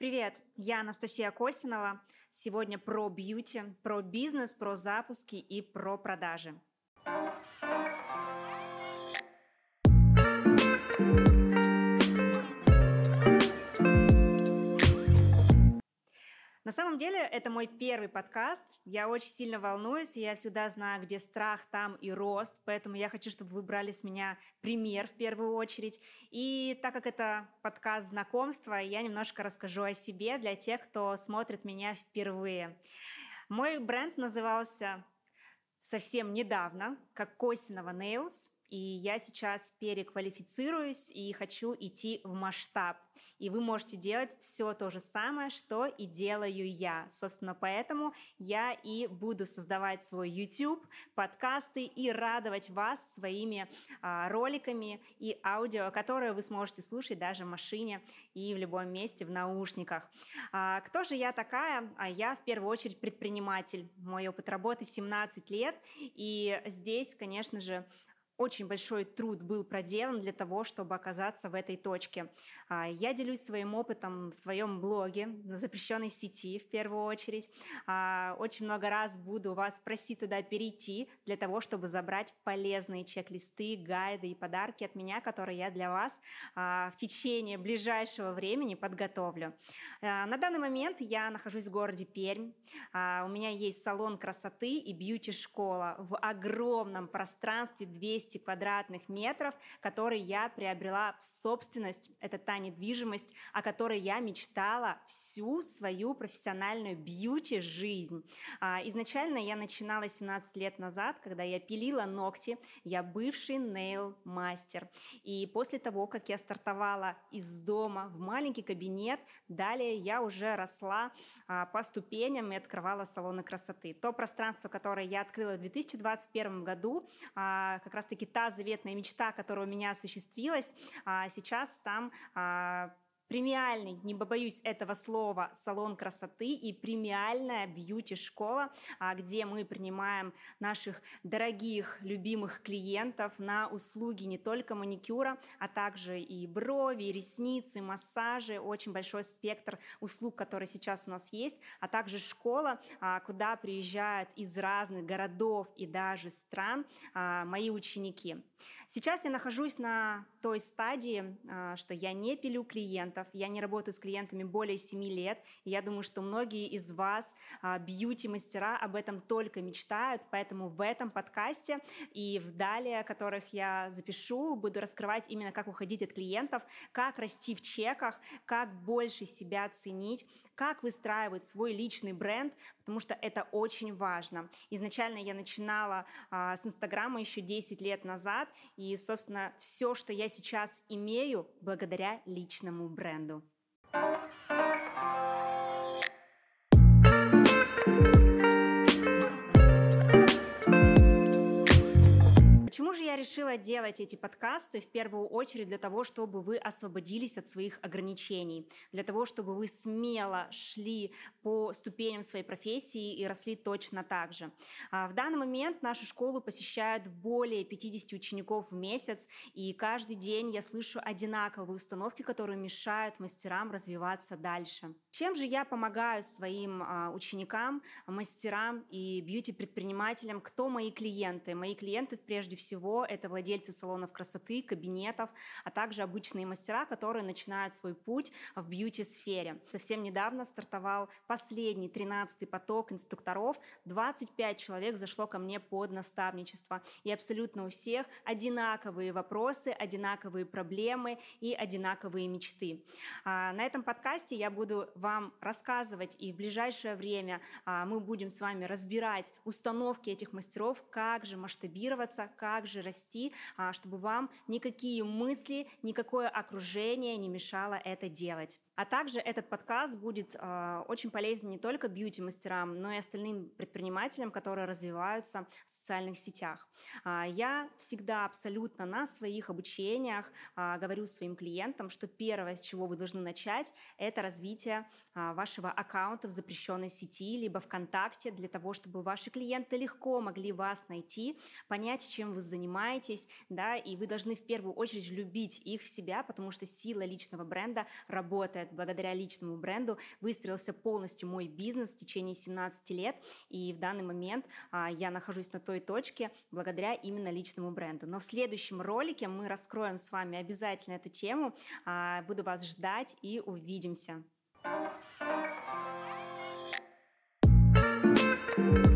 Привет, я Анастасия Косинова. Сегодня про бьюти, про бизнес, про запуски и про продажи. На самом деле, это мой первый подкаст. Я очень сильно волнуюсь, и я всегда знаю, где страх, там и рост. Поэтому я хочу, чтобы вы брали с меня пример в первую очередь. И так как это подкаст знакомства, я немножко расскажу о себе для тех, кто смотрит меня впервые. Мой бренд назывался совсем недавно, как Косинова Nails, и я сейчас переквалифицируюсь и хочу идти в масштаб. И вы можете делать все то же самое, что и делаю я. Собственно, поэтому я и буду создавать свой YouTube, подкасты и радовать вас своими а, роликами и аудио, которые вы сможете слушать даже в машине и в любом месте в наушниках. А, кто же я такая? А я в первую очередь предприниматель. Мой опыт работы 17 лет, и здесь, конечно же, очень большой труд был проделан для того, чтобы оказаться в этой точке. А, я делюсь своим опытом в своем блоге на запрещенной сети в первую очередь. А, очень много раз буду вас просить туда перейти для того, чтобы забрать полезные чек-листы, гайды и подарки от меня, которые я для вас а, в течение ближайшего времени подготовлю. На данный момент я нахожусь в городе Пермь. У меня есть салон красоты и бьюти-школа в огромном пространстве 200 200 квадратных метров, которые я приобрела в собственность. Это та недвижимость, о которой я мечтала всю свою профессиональную бьюти-жизнь. А, изначально я начинала 17 лет назад, когда я пилила ногти. Я бывший нейл-мастер. И после того, как я стартовала из дома в маленький кабинет, далее я уже росла а, по ступеням и открывала салоны красоты. То пространство, которое я открыла в 2021 году, а, как раз-таки все-таки та заветная мечта, которая у меня осуществилась, а сейчас там а, премиальный, не побоюсь этого слова, салон красоты и премиальная бьюти-школа, а, где мы принимаем наших дорогих, любимых клиентов на услуги не только маникюра, а также и брови, и ресницы, массажи, очень большой спектр услуг, которые сейчас у нас есть, а также школа, а, куда приезжают из разных городов и даже стран а, мои ученики. Сейчас я нахожусь на той стадии, что я не пилю клиентов, клиентов. Я не работаю с клиентами более 7 лет. И я думаю, что многие из вас, а, бьюти-мастера, об этом только мечтают. Поэтому в этом подкасте и в далее, которых я запишу, буду раскрывать именно, как уходить от клиентов, как расти в чеках, как больше себя ценить, как выстраивать свой личный бренд, потому что это очень важно. Изначально я начинала а, с Инстаграма еще 10 лет назад, и, собственно, все, что я сейчас имею, благодаря личному бренду Почему же я решила делать эти подкасты в первую очередь для того, чтобы вы освободились от своих ограничений, для того, чтобы вы смело шли по ступеням своей профессии и росли точно так же. А, в данный момент нашу школу посещают более 50 учеников в месяц, и каждый день я слышу одинаковые установки, которые мешают мастерам развиваться дальше. Чем же я помогаю своим а, ученикам, мастерам и бьюти-предпринимателям? Кто мои клиенты? Мои клиенты прежде всего всего это владельцы салонов красоты, кабинетов, а также обычные мастера, которые начинают свой путь в бьюти-сфере. Совсем недавно стартовал последний, 13-й поток инструкторов. 25 человек зашло ко мне под наставничество. И абсолютно у всех одинаковые вопросы, одинаковые проблемы и одинаковые мечты. А, на этом подкасте я буду вам рассказывать, и в ближайшее время а, мы будем с вами разбирать установки этих мастеров, как же масштабироваться, как также расти, а, чтобы вам никакие мысли, никакое окружение не мешало это делать. А также этот подкаст будет э, очень полезен не только бьюти-мастерам, но и остальным предпринимателям, которые развиваются в социальных сетях. Э, я всегда абсолютно на своих обучениях э, говорю своим клиентам, что первое, с чего вы должны начать, это развитие э, вашего аккаунта в запрещенной сети, либо ВКонтакте, для того, чтобы ваши клиенты легко могли вас найти, понять, чем вы занимаетесь, да, и вы должны в первую очередь любить их в себя, потому что сила личного бренда работает благодаря личному бренду выстроился полностью мой бизнес в течение 17 лет. И в данный момент а, я нахожусь на той точке благодаря именно личному бренду. Но в следующем ролике мы раскроем с вами обязательно эту тему. А, буду вас ждать и увидимся. thank you